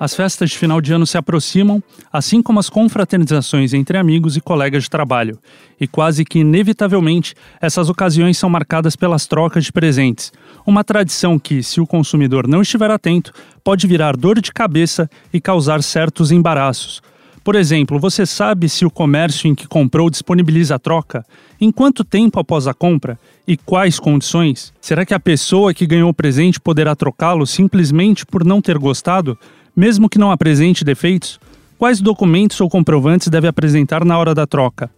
As festas de final de ano se aproximam, assim como as confraternizações entre amigos e colegas de trabalho. E quase que inevitavelmente, essas ocasiões são marcadas pelas trocas de presentes. Uma tradição que, se o consumidor não estiver atento, pode virar dor de cabeça e causar certos embaraços. Por exemplo, você sabe se o comércio em que comprou disponibiliza a troca? Em quanto tempo após a compra? E quais condições? Será que a pessoa que ganhou o presente poderá trocá-lo simplesmente por não ter gostado, mesmo que não apresente defeitos? Quais documentos ou comprovantes deve apresentar na hora da troca?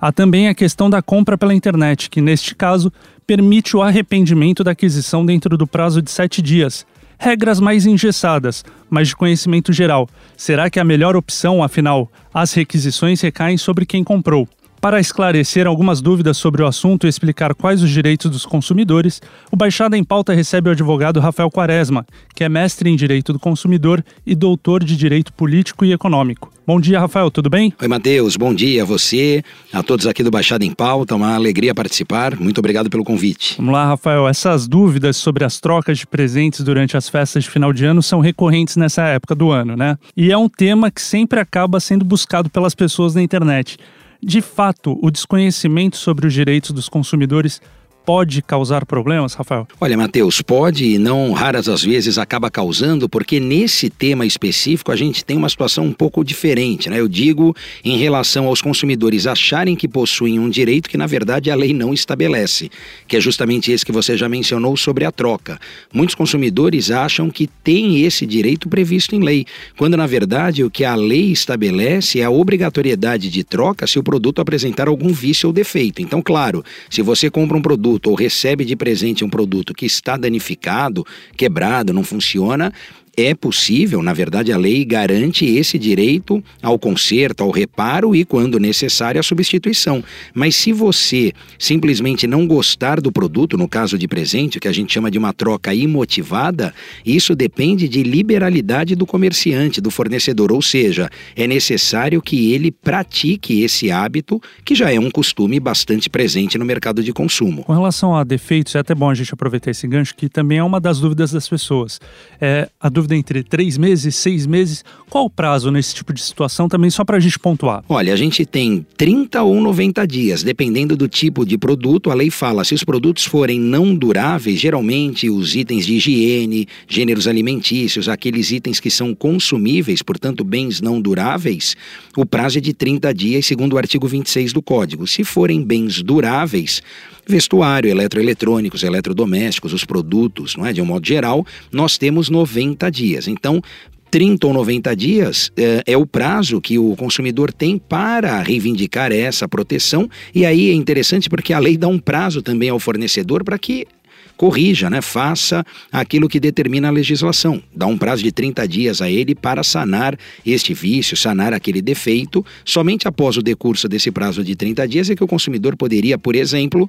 Há também a questão da compra pela internet, que neste caso permite o arrependimento da aquisição dentro do prazo de sete dias. Regras mais engessadas, mas de conhecimento geral. Será que é a melhor opção, afinal, as requisições recaem sobre quem comprou? Para esclarecer algumas dúvidas sobre o assunto e explicar quais os direitos dos consumidores, o Baixada em Pauta recebe o advogado Rafael Quaresma, que é mestre em Direito do Consumidor e doutor de Direito Político e Econômico. Bom dia, Rafael, tudo bem? Oi, Matheus, bom dia a você, a todos aqui do Baixada em Pauta, uma alegria participar. Muito obrigado pelo convite. Vamos lá, Rafael. Essas dúvidas sobre as trocas de presentes durante as festas de final de ano são recorrentes nessa época do ano, né? E é um tema que sempre acaba sendo buscado pelas pessoas na internet. De fato, o desconhecimento sobre os direitos dos consumidores pode causar problemas, Rafael? Olha, Matheus, pode e não raras as vezes acaba causando, porque nesse tema específico a gente tem uma situação um pouco diferente, né? Eu digo em relação aos consumidores acharem que possuem um direito que na verdade a lei não estabelece, que é justamente esse que você já mencionou sobre a troca. Muitos consumidores acham que têm esse direito previsto em lei, quando na verdade o que a lei estabelece é a obrigatoriedade de troca se o produto apresentar algum vício ou defeito. Então, claro, se você compra um produto ou recebe de presente um produto que está danificado, quebrado, não funciona, é possível, na verdade, a lei garante esse direito ao conserto, ao reparo e, quando necessário, à substituição. Mas se você simplesmente não gostar do produto, no caso de presente, que a gente chama de uma troca imotivada, isso depende de liberalidade do comerciante, do fornecedor, ou seja, é necessário que ele pratique esse hábito, que já é um costume bastante presente no mercado de consumo. Com relação a defeitos, é até bom a gente aproveitar esse gancho, que também é uma das dúvidas das pessoas. É a dúvida entre três meses, seis meses. Qual o prazo nesse tipo de situação também, só para a gente pontuar? Olha, a gente tem 30 ou 90 dias, dependendo do tipo de produto. A lei fala, se os produtos forem não duráveis, geralmente os itens de higiene, gêneros alimentícios, aqueles itens que são consumíveis, portanto bens não duráveis, o prazo é de 30 dias, segundo o artigo 26 do Código. Se forem bens duráveis, vestuário, eletroeletrônicos, eletrodomésticos, os produtos, não é? De um modo geral, nós temos 90 dias. Então, 30 ou 90 dias é, é, o prazo que o consumidor tem para reivindicar essa proteção. E aí é interessante porque a lei dá um prazo também ao fornecedor para que corrija, né? faça aquilo que determina a legislação. Dá um prazo de 30 dias a ele para sanar este vício, sanar aquele defeito. Somente após o decurso desse prazo de 30 dias é que o consumidor poderia, por exemplo,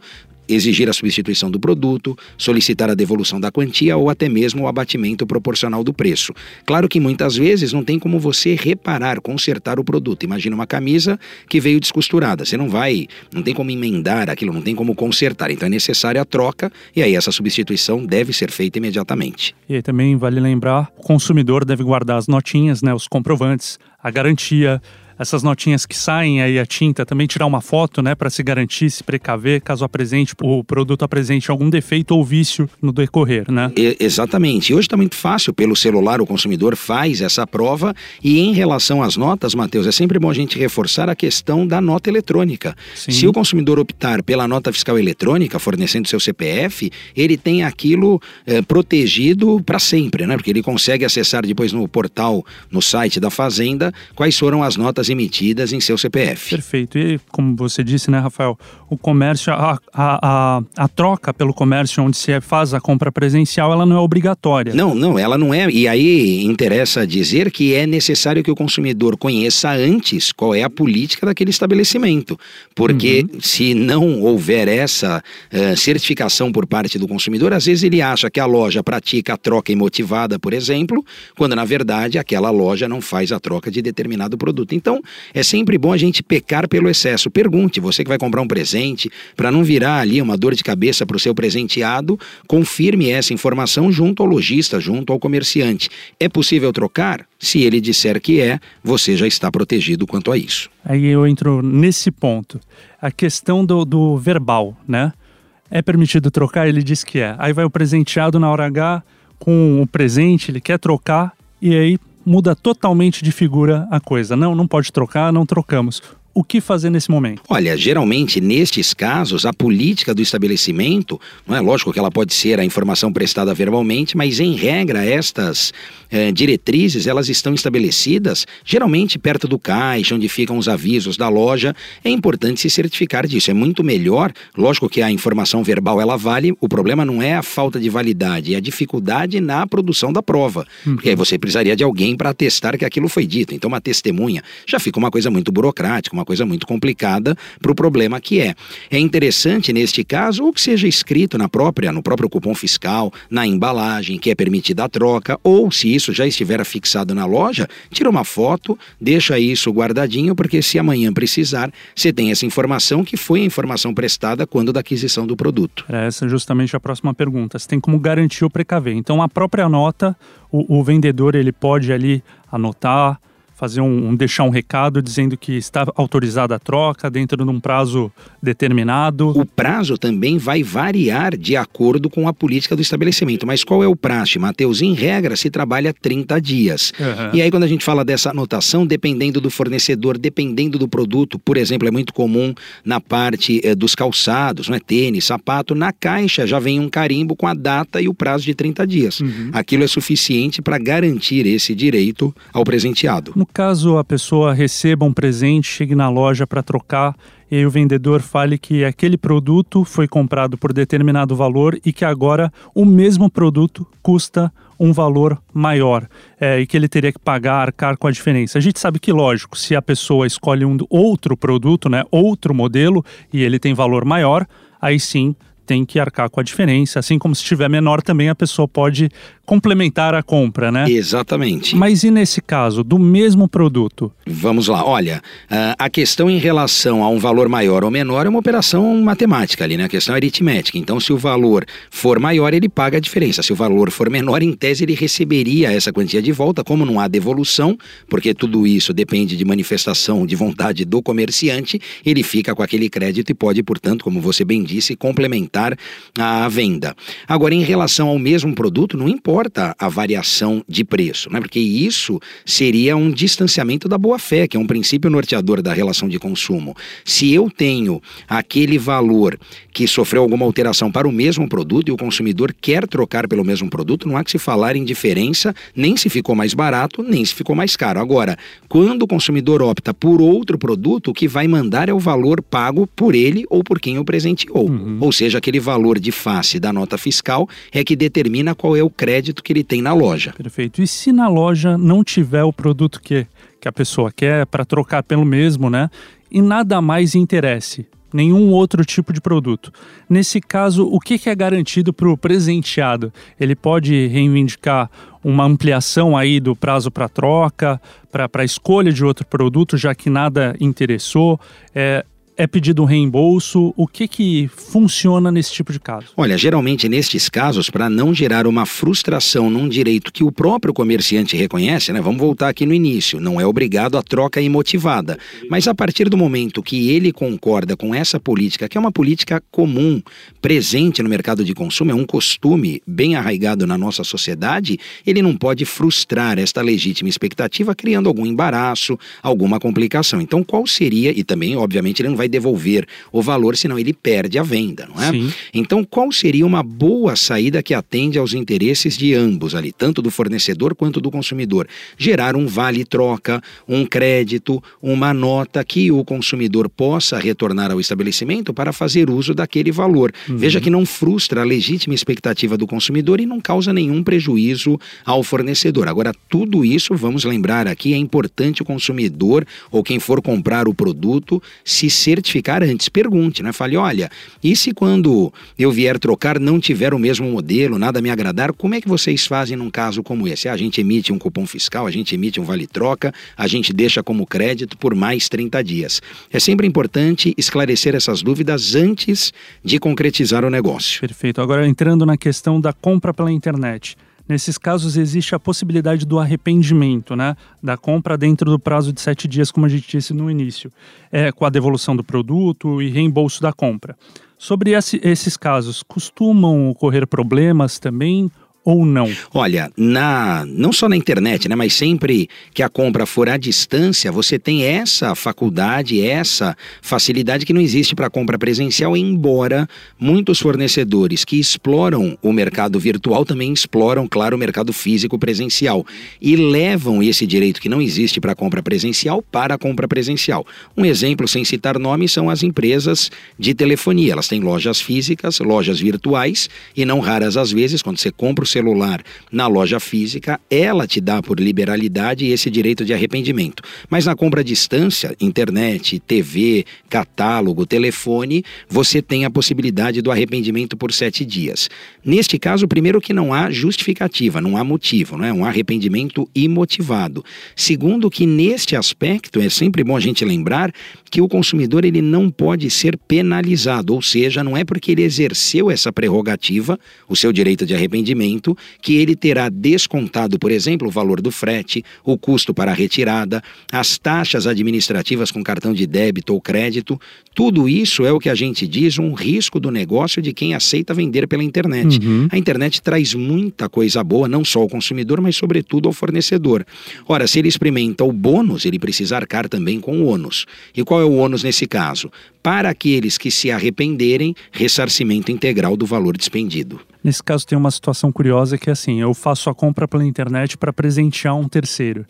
exigir a substituição do produto, solicitar a devolução da quantia ou até mesmo o abatimento proporcional do preço. Claro que muitas vezes não tem como você reparar, consertar o produto. Imagina uma camisa que veio descosturada. Você não vai, não tem como emendar aquilo, não tem como consertar. Então é necessária a troca e aí essa substituição deve ser feita imediatamente. E aí também vale lembrar, o consumidor deve guardar as notinhas, né, os comprovantes, a garantia, essas notinhas que saem aí a tinta, também tirar uma foto, né, para se garantir, se precaver, caso apresente o produto apresente algum defeito ou vício no decorrer, né? Exatamente. E hoje está muito fácil, pelo celular o consumidor faz essa prova e em relação às notas, Matheus, é sempre bom a gente reforçar a questão da nota eletrônica. Sim. Se o consumidor optar pela nota fiscal eletrônica, fornecendo seu CPF, ele tem aquilo eh, protegido para sempre, né? Porque ele consegue acessar depois no portal, no site da Fazenda, quais foram as notas emitidas em seu CPF. Perfeito. E como você disse, né, Rafael, o comércio, a, a, a, a troca pelo comércio onde se faz a compra presencial, ela não é obrigatória. Não, não, ela não é. E aí interessa dizer que é necessário que o consumidor conheça antes qual é a política daquele estabelecimento. Porque uhum. se não houver essa uh, certificação por parte do consumidor, às vezes ele acha que a loja pratica a troca imotivada, por exemplo, quando na verdade aquela loja não faz a troca de determinado produto. Então, é sempre bom a gente pecar pelo excesso. Pergunte, você que vai comprar um presente, para não virar ali uma dor de cabeça para o seu presenteado, confirme essa informação junto ao lojista, junto ao comerciante. É possível trocar? Se ele disser que é, você já está protegido quanto a isso. Aí eu entro nesse ponto. A questão do, do verbal, né? É permitido trocar? Ele diz que é. Aí vai o presenteado na hora H com o presente, ele quer trocar, e aí muda totalmente de figura a coisa. Não, não pode trocar, não trocamos o que fazer nesse momento? Olha, geralmente nestes casos, a política do estabelecimento, não é lógico que ela pode ser a informação prestada verbalmente, mas em regra estas eh, diretrizes elas estão estabelecidas geralmente perto do caixa, onde ficam os avisos da loja. É importante se certificar disso. É muito melhor, lógico que a informação verbal ela vale. O problema não é a falta de validade, é a dificuldade na produção da prova, uhum. porque aí você precisaria de alguém para atestar que aquilo foi dito. Então uma testemunha já fica uma coisa muito burocrática uma coisa muito complicada para o problema que é. É interessante, neste caso, ou que seja escrito na própria, no próprio cupom fiscal, na embalagem, que é permitida a troca, ou se isso já estiver fixado na loja, tira uma foto, deixa isso guardadinho, porque se amanhã precisar, você tem essa informação que foi a informação prestada quando da aquisição do produto. Essa é justamente a próxima pergunta. Você tem como garantir o precaver. Então, a própria nota, o, o vendedor ele pode ali anotar, fazer um, um, deixar um recado dizendo que está autorizada a troca dentro de um prazo determinado. O prazo também vai variar de acordo com a política do estabelecimento. Mas qual é o prazo, Matheus? Em regra, se trabalha 30 dias. Uhum. E aí, quando a gente fala dessa anotação, dependendo do fornecedor, dependendo do produto, por exemplo, é muito comum na parte eh, dos calçados, não é? tênis, sapato, na caixa já vem um carimbo com a data e o prazo de 30 dias. Uhum. Aquilo é suficiente para garantir esse direito ao presenteado. No caso a pessoa receba um presente, chegue na loja para trocar e o vendedor fale que aquele produto foi comprado por determinado valor e que agora o mesmo produto custa um valor maior é, e que ele teria que pagar, arcar com a diferença. A gente sabe que, lógico, se a pessoa escolhe um outro produto, né, outro modelo e ele tem valor maior, aí sim tem que arcar com a diferença. Assim como se estiver menor, também a pessoa pode complementar a compra, né? Exatamente. Mas e nesse caso, do mesmo produto? Vamos lá, olha, ah, a questão em relação a um valor maior ou menor é uma operação matemática ali, né? A questão é aritmética. Então, se o valor for maior, ele paga a diferença. Se o valor for menor, em tese, ele receberia essa quantia de volta. Como não há devolução, porque tudo isso depende de manifestação de vontade do comerciante, ele fica com aquele crédito e pode, portanto, como você bem disse, complementar a venda. Agora, em relação ao mesmo produto, não importa a variação de preço, né? porque isso seria um distanciamento da boa-fé, que é um princípio norteador da relação de consumo. Se eu tenho aquele valor que sofreu alguma alteração para o mesmo produto e o consumidor quer trocar pelo mesmo produto, não há que se falar em diferença, nem se ficou mais barato, nem se ficou mais caro. Agora, quando o consumidor opta por outro produto, o que vai mandar é o valor pago por ele ou por quem o presenteou. Uhum. Ou seja, aquele valor de face da nota fiscal é que determina qual é o crédito que ele tem na loja. Perfeito. E se na loja não tiver o produto que, que a pessoa quer para trocar pelo mesmo, né? E nada mais interesse, nenhum outro tipo de produto. Nesse caso, o que é garantido para o presenteado? Ele pode reivindicar uma ampliação aí do prazo para troca, para a escolha de outro produto, já que nada interessou. É, é pedido um reembolso? O que que funciona nesse tipo de caso? Olha, geralmente nestes casos, para não gerar uma frustração num direito que o próprio comerciante reconhece, né? Vamos voltar aqui no início, não é obrigado a troca imotivada, mas a partir do momento que ele concorda com essa política, que é uma política comum, presente no mercado de consumo, é um costume bem arraigado na nossa sociedade, ele não pode frustrar esta legítima expectativa criando algum embaraço, alguma complicação. Então, qual seria, e também, obviamente, ele não vai devolver o valor, senão ele perde a venda, não é? Sim. Então, qual seria uma boa saída que atende aos interesses de ambos ali, tanto do fornecedor quanto do consumidor? Gerar um vale-troca, um crédito, uma nota que o consumidor possa retornar ao estabelecimento para fazer uso daquele valor. Uhum. Veja que não frustra a legítima expectativa do consumidor e não causa nenhum prejuízo ao fornecedor. Agora, tudo isso, vamos lembrar aqui, é importante o consumidor ou quem for comprar o produto se certificar antes. Pergunte, né? Fale, olha, e se quando eu vier trocar não tiver o mesmo modelo, nada me agradar, como é que vocês fazem num caso como esse? Ah, a gente emite um cupom fiscal, a gente emite um vale-troca, a gente deixa como crédito por mais 30 dias. É sempre importante esclarecer essas dúvidas antes de concretizar o negócio. Perfeito. Agora, entrando na questão da compra pela internet. Nesses casos, existe a possibilidade do arrependimento, né? Da compra dentro do prazo de sete dias, como a gente disse no início, é, com a devolução do produto e reembolso da compra. Sobre esse, esses casos, costumam ocorrer problemas também ou não? Olha, na não só na internet, né, mas sempre que a compra for à distância, você tem essa faculdade, essa facilidade que não existe para compra presencial, embora muitos fornecedores que exploram o mercado virtual também exploram, claro, o mercado físico presencial e levam esse direito que não existe para compra presencial para a compra presencial. Um exemplo, sem citar nomes, são as empresas de telefonia. Elas têm lojas físicas, lojas virtuais e não raras às vezes, quando você compra o celular na loja física, ela te dá por liberalidade esse direito de arrependimento. Mas na compra à distância, internet, TV, catálogo, telefone, você tem a possibilidade do arrependimento por sete dias. Neste caso, primeiro que não há justificativa, não há motivo, não é um arrependimento imotivado. Segundo que neste aspecto é sempre bom a gente lembrar que o consumidor ele não pode ser penalizado, ou seja, não é porque ele exerceu essa prerrogativa, o seu direito de arrependimento que ele terá descontado, por exemplo, o valor do frete, o custo para a retirada, as taxas administrativas com cartão de débito ou crédito. Tudo isso é o que a gente diz um risco do negócio de quem aceita vender pela internet. Uhum. A internet traz muita coisa boa, não só ao consumidor, mas sobretudo ao fornecedor. Ora, se ele experimenta o bônus, ele precisa arcar também com o ônus. E qual é o ônus nesse caso? Para aqueles que se arrependerem, ressarcimento integral do valor despendido. Nesse caso tem uma situação curiosa que é assim, eu faço a compra pela internet para presentear um terceiro.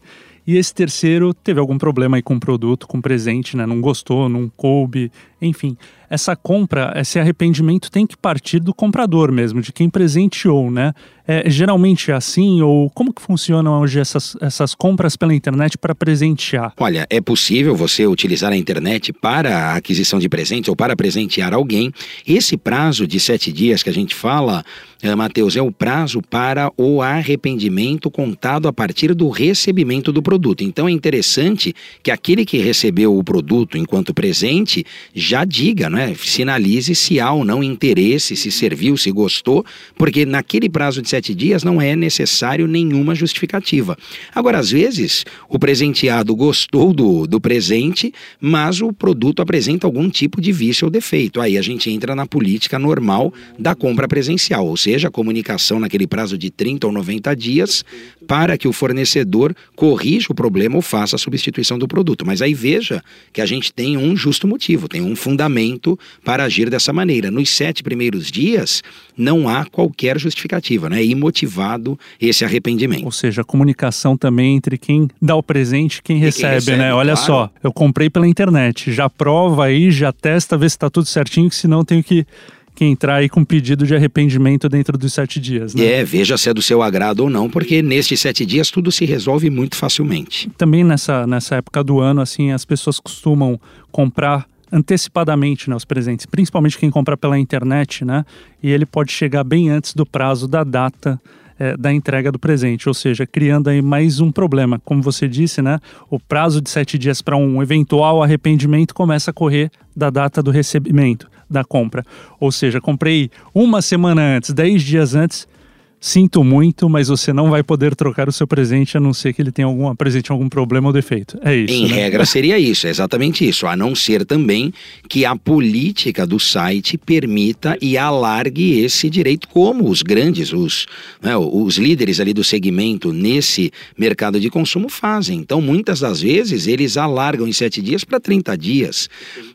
E esse terceiro teve algum problema aí com o produto, com o presente, né? Não gostou, não coube, enfim. Essa compra, esse arrependimento tem que partir do comprador mesmo, de quem presenteou, né? É, geralmente é assim, ou como que funcionam hoje essas, essas compras pela internet para presentear? Olha, é possível você utilizar a internet para a aquisição de presentes ou para presentear alguém. Esse prazo de sete dias que a gente fala, é, Matheus, é o prazo para o arrependimento contado a partir do recebimento do produto. Então é interessante que aquele que recebeu o produto enquanto presente já diga, né? Sinalize se há ou não interesse, se serviu, se gostou, porque naquele prazo de sete dias não é necessário nenhuma justificativa. Agora, às vezes, o presenteado gostou do, do presente, mas o produto apresenta algum tipo de vício ou defeito. Aí a gente entra na política normal da compra presencial, ou seja, a comunicação naquele prazo de 30 ou 90 dias para que o fornecedor corrija o problema ou faça a substituição do produto. Mas aí veja que a gente tem um justo motivo, tem um fundamento para agir dessa maneira. Nos sete primeiros dias, não há qualquer justificativa, né? é imotivado esse arrependimento. Ou seja, a comunicação também entre quem dá o presente e quem, recebe, quem recebe, né? Olha claro. só, eu comprei pela internet, já prova aí, já testa, vê se está tudo certinho, que senão tenho que que entrar aí com pedido de arrependimento dentro dos sete dias. Né? É, veja se é do seu agrado ou não, porque nestes sete dias tudo se resolve muito facilmente. Também nessa, nessa época do ano, assim, as pessoas costumam comprar antecipadamente né, os presentes, principalmente quem compra pela internet, né? E ele pode chegar bem antes do prazo da data é, da entrega do presente, ou seja, criando aí mais um problema. Como você disse, né? O prazo de sete dias para um eventual arrependimento começa a correr da data do recebimento da compra. Ou seja, comprei uma semana antes, dez dias antes, sinto muito, mas você não vai poder trocar o seu presente a não ser que ele tenha algum presente algum problema ou defeito. É isso. Em né? regra seria isso, é exatamente isso. A não ser também que a política do site permita e alargue esse direito, como os grandes, os, né, os líderes ali do segmento nesse mercado de consumo fazem. Então, muitas das vezes, eles alargam em sete dias para 30 dias.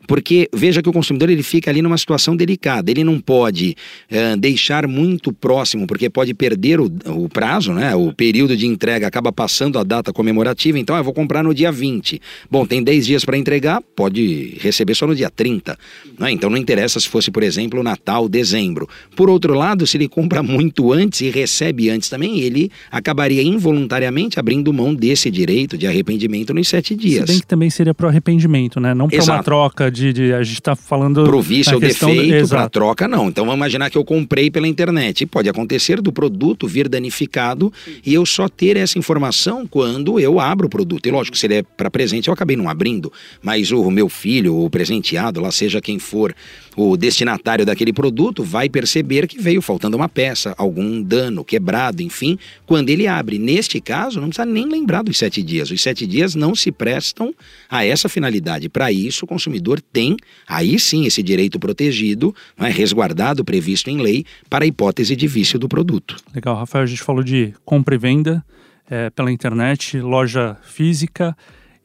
Porque veja que o consumidor ele fica ali numa situação delicada. Ele não pode uh, deixar muito próximo, porque pode perder o, o, prazo, né? O período de entrega acaba passando a data comemorativa, então ah, eu vou comprar no dia 20. Bom, tem 10 dias para entregar, pode receber só no dia 30. Né? Então não interessa se fosse, por exemplo, Natal, dezembro. Por outro lado, se ele compra muito antes e recebe antes também, ele acabaria involuntariamente abrindo mão desse direito de arrependimento nos sete dias. Se bem que também seria para o arrependimento, né? Não para uma troca de, de, A gente está falando. Pro vício ou defeito, para troca, não. Então vamos imaginar que eu comprei pela internet. Pode acontecer do produto vir danificado e eu só ter essa informação quando eu abro o produto. E lógico, se ele é para presente, eu acabei não abrindo, mas o meu filho, o presenteado, lá seja quem for, o destinatário daquele produto, vai perceber que veio faltando uma peça, algum dano, quebrado, enfim, quando ele abre. Neste caso, não precisa nem lembrar dos sete dias. Os sete dias não se prestam a essa finalidade. Para isso, o consumidor tem, aí sim, esse direito protegido, é, resguardado, previsto em lei, para a hipótese de vício do produto. Legal, Rafael, a gente falou de compra e venda é, pela internet, loja física.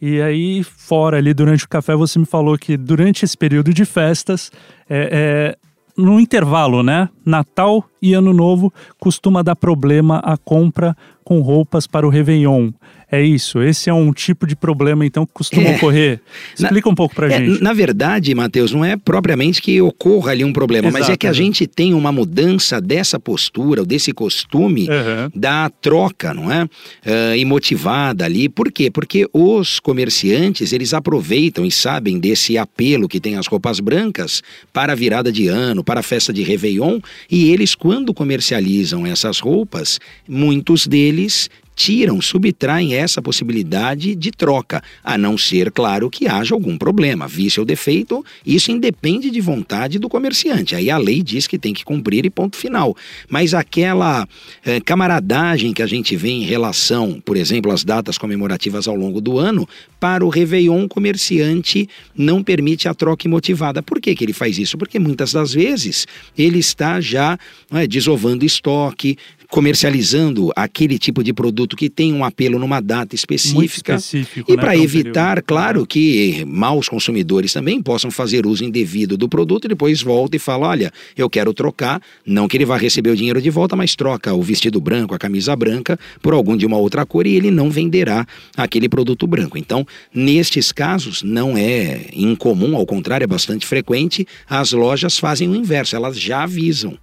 E aí, fora ali durante o café, você me falou que durante esse período de festas, é, é, no intervalo, né? Natal e Ano Novo costuma dar problema a compra com roupas para o Réveillon. É isso, esse é um tipo de problema então que costuma é. ocorrer. Explica na, um pouco pra é, gente. Na verdade, Matheus, não é propriamente que ocorra ali um problema, Exato, mas é que a gente tem uma mudança dessa postura, desse costume uhum. da troca, não é? Uh, imotivada ali. Por quê? Porque os comerciantes, eles aproveitam e sabem desse apelo que tem as roupas brancas para a virada de ano, para a festa de Réveillon, e eles, quando comercializam essas roupas, muitos deles tiram, subtraem essa possibilidade de troca, a não ser, claro, que haja algum problema, vício ou defeito, isso independe de vontade do comerciante. Aí a lei diz que tem que cumprir e ponto final. Mas aquela eh, camaradagem que a gente vê em relação, por exemplo, às datas comemorativas ao longo do ano, para o Réveillon, o comerciante não permite a troca imotivada. Por que, que ele faz isso? Porque muitas das vezes ele está já é, desovando estoque, comercializando aquele tipo de produto que tem um apelo numa data específica. e né, para evitar, claro, que maus consumidores também possam fazer uso indevido do produto e depois volta e fala: olha, eu quero trocar, não que ele vá receber o dinheiro de volta, mas troca o vestido branco, a camisa branca, por algum de uma outra cor e ele não venderá aquele produto branco. Então, nestes casos, não é incomum, ao contrário, é bastante frequente, as lojas fazem o inverso, elas já avisam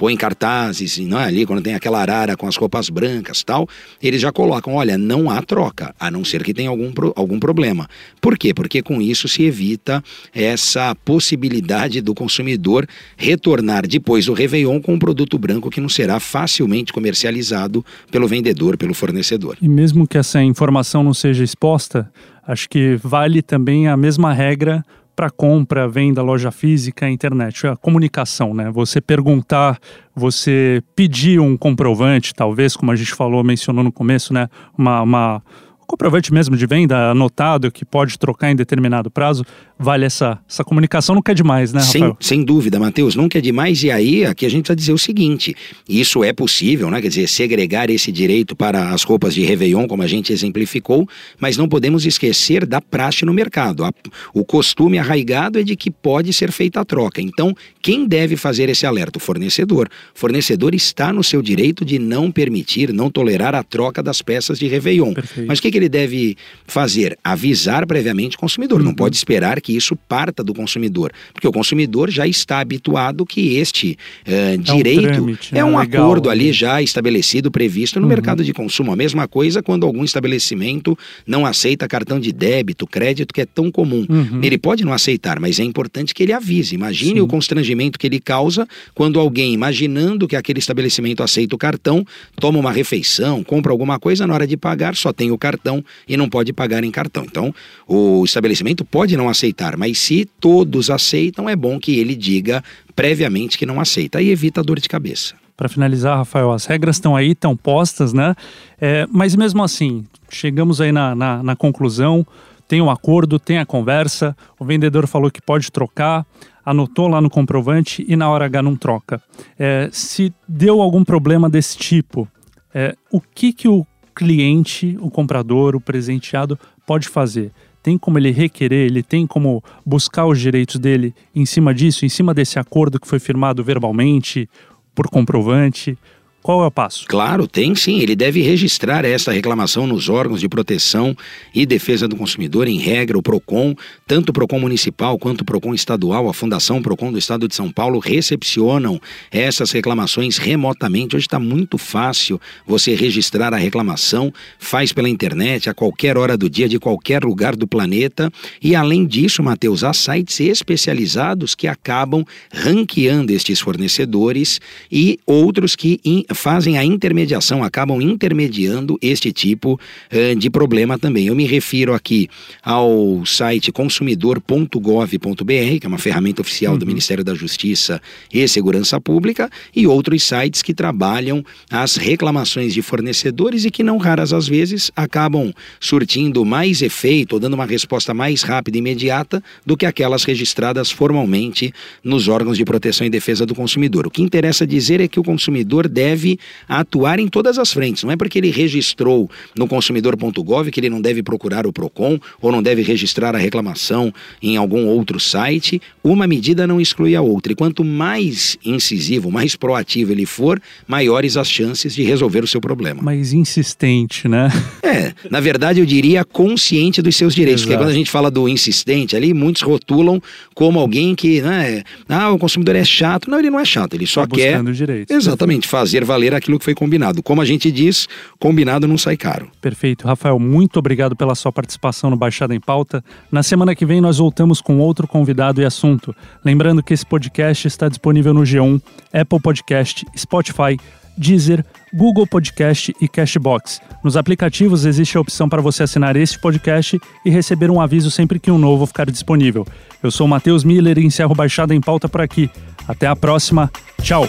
põe cartazes, não é? ali quando tem aquela arara com as roupas brancas tal, eles já colocam, olha, não há troca, a não ser que tenha algum, algum problema. Por quê? Porque com isso se evita essa possibilidade do consumidor retornar depois do Réveillon com um produto branco que não será facilmente comercializado pelo vendedor, pelo fornecedor. E mesmo que essa informação não seja exposta, acho que vale também a mesma regra para compra, venda, loja física, internet, a comunicação, né? Você perguntar, você pedir um comprovante, talvez, como a gente falou, mencionou no começo, né? Uma, uma comprovante mesmo de venda anotado que pode trocar em determinado prazo, vale essa, essa comunicação, nunca é demais, né, Rafael? Sem, sem dúvida, Matheus, nunca é demais. E aí, aqui a gente vai dizer o seguinte: isso é possível, né? Quer dizer, segregar esse direito para as roupas de Réveillon, como a gente exemplificou, mas não podemos esquecer da praxe no mercado. A, o costume arraigado é de que pode ser feita a troca. Então, quem deve fazer esse alerta? O fornecedor. O fornecedor está no seu direito de não permitir, não tolerar a troca das peças de Réveillon. Perfeito. Mas o que, que ele deve fazer? Avisar previamente o consumidor. Uhum. Não pode esperar que isso parta do consumidor, porque o consumidor já está habituado que este uh, direito é um, trâmite, é um né? acordo Legal, ali né? já estabelecido, previsto no uhum. mercado de consumo. A mesma coisa quando algum estabelecimento não aceita cartão de débito, crédito, que é tão comum. Uhum. Ele pode não aceitar, mas é importante que ele avise. Imagine Sim. o constrangimento que ele causa quando alguém, imaginando que aquele estabelecimento aceita o cartão, toma uma refeição, compra alguma coisa, na hora de pagar só tem o cartão cartão e não pode pagar em cartão. Então, o estabelecimento pode não aceitar, mas se todos aceitam, é bom que ele diga previamente que não aceita. Aí evita dor de cabeça. para finalizar, Rafael, as regras estão aí, estão postas, né? É, mas mesmo assim, chegamos aí na, na, na conclusão, tem um acordo, tem a conversa, o vendedor falou que pode trocar, anotou lá no comprovante e na hora H não troca. É, se deu algum problema desse tipo, é, o que, que o cliente, o comprador, o presenteado pode fazer? Tem como ele requerer, ele tem como buscar os direitos dele em cima disso, em cima desse acordo que foi firmado verbalmente por comprovante? Qual é o passo? Claro, tem sim. Ele deve registrar essa reclamação nos órgãos de proteção e defesa do consumidor, em regra, o PROCON, tanto o PROCON municipal quanto o PROCON estadual, a Fundação PROCON do Estado de São Paulo recepcionam essas reclamações remotamente. Hoje está muito fácil você registrar a reclamação, faz pela internet, a qualquer hora do dia, de qualquer lugar do planeta. E além disso, Matheus, há sites especializados que acabam ranqueando estes fornecedores e outros que fazem a intermediação, acabam intermediando este tipo uh, de problema também. Eu me refiro aqui ao site consumidor.gov.br, que é uma ferramenta oficial uhum. do Ministério da Justiça e Segurança Pública, e outros sites que trabalham as reclamações de fornecedores e que não raras às vezes acabam surtindo mais efeito ou dando uma resposta mais rápida e imediata do que aquelas registradas formalmente nos órgãos de proteção e defesa do consumidor. O que interessa dizer é que o consumidor deve deve atuar em todas as frentes. Não é porque ele registrou no consumidor.gov que ele não deve procurar o PROCON ou não deve registrar a reclamação em algum outro site. Uma medida não exclui a outra. E quanto mais incisivo, mais proativo ele for, maiores as chances de resolver o seu problema. Mais insistente, né? É, na verdade eu diria consciente dos seus direitos. Exato. Porque quando a gente fala do insistente ali, muitos rotulam como alguém que, né, ah, o consumidor é chato. Não, ele não é chato, ele só tá quer. Direitos. Exatamente, fazer valer aquilo que foi combinado. Como a gente diz, combinado não sai caro. Perfeito. Rafael, muito obrigado pela sua participação no Baixada em Pauta. Na semana que vem nós voltamos com outro convidado e assunto. Lembrando que esse podcast está disponível no G1, Apple Podcast, Spotify, Deezer, Google Podcast e Cashbox. Nos aplicativos existe a opção para você assinar este podcast e receber um aviso sempre que um novo ficar disponível. Eu sou Matheus Miller e encerro Baixada em Pauta por aqui. Até a próxima. Tchau!